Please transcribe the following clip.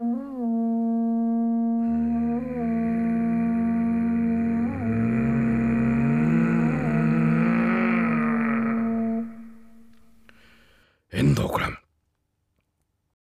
遠藤クラム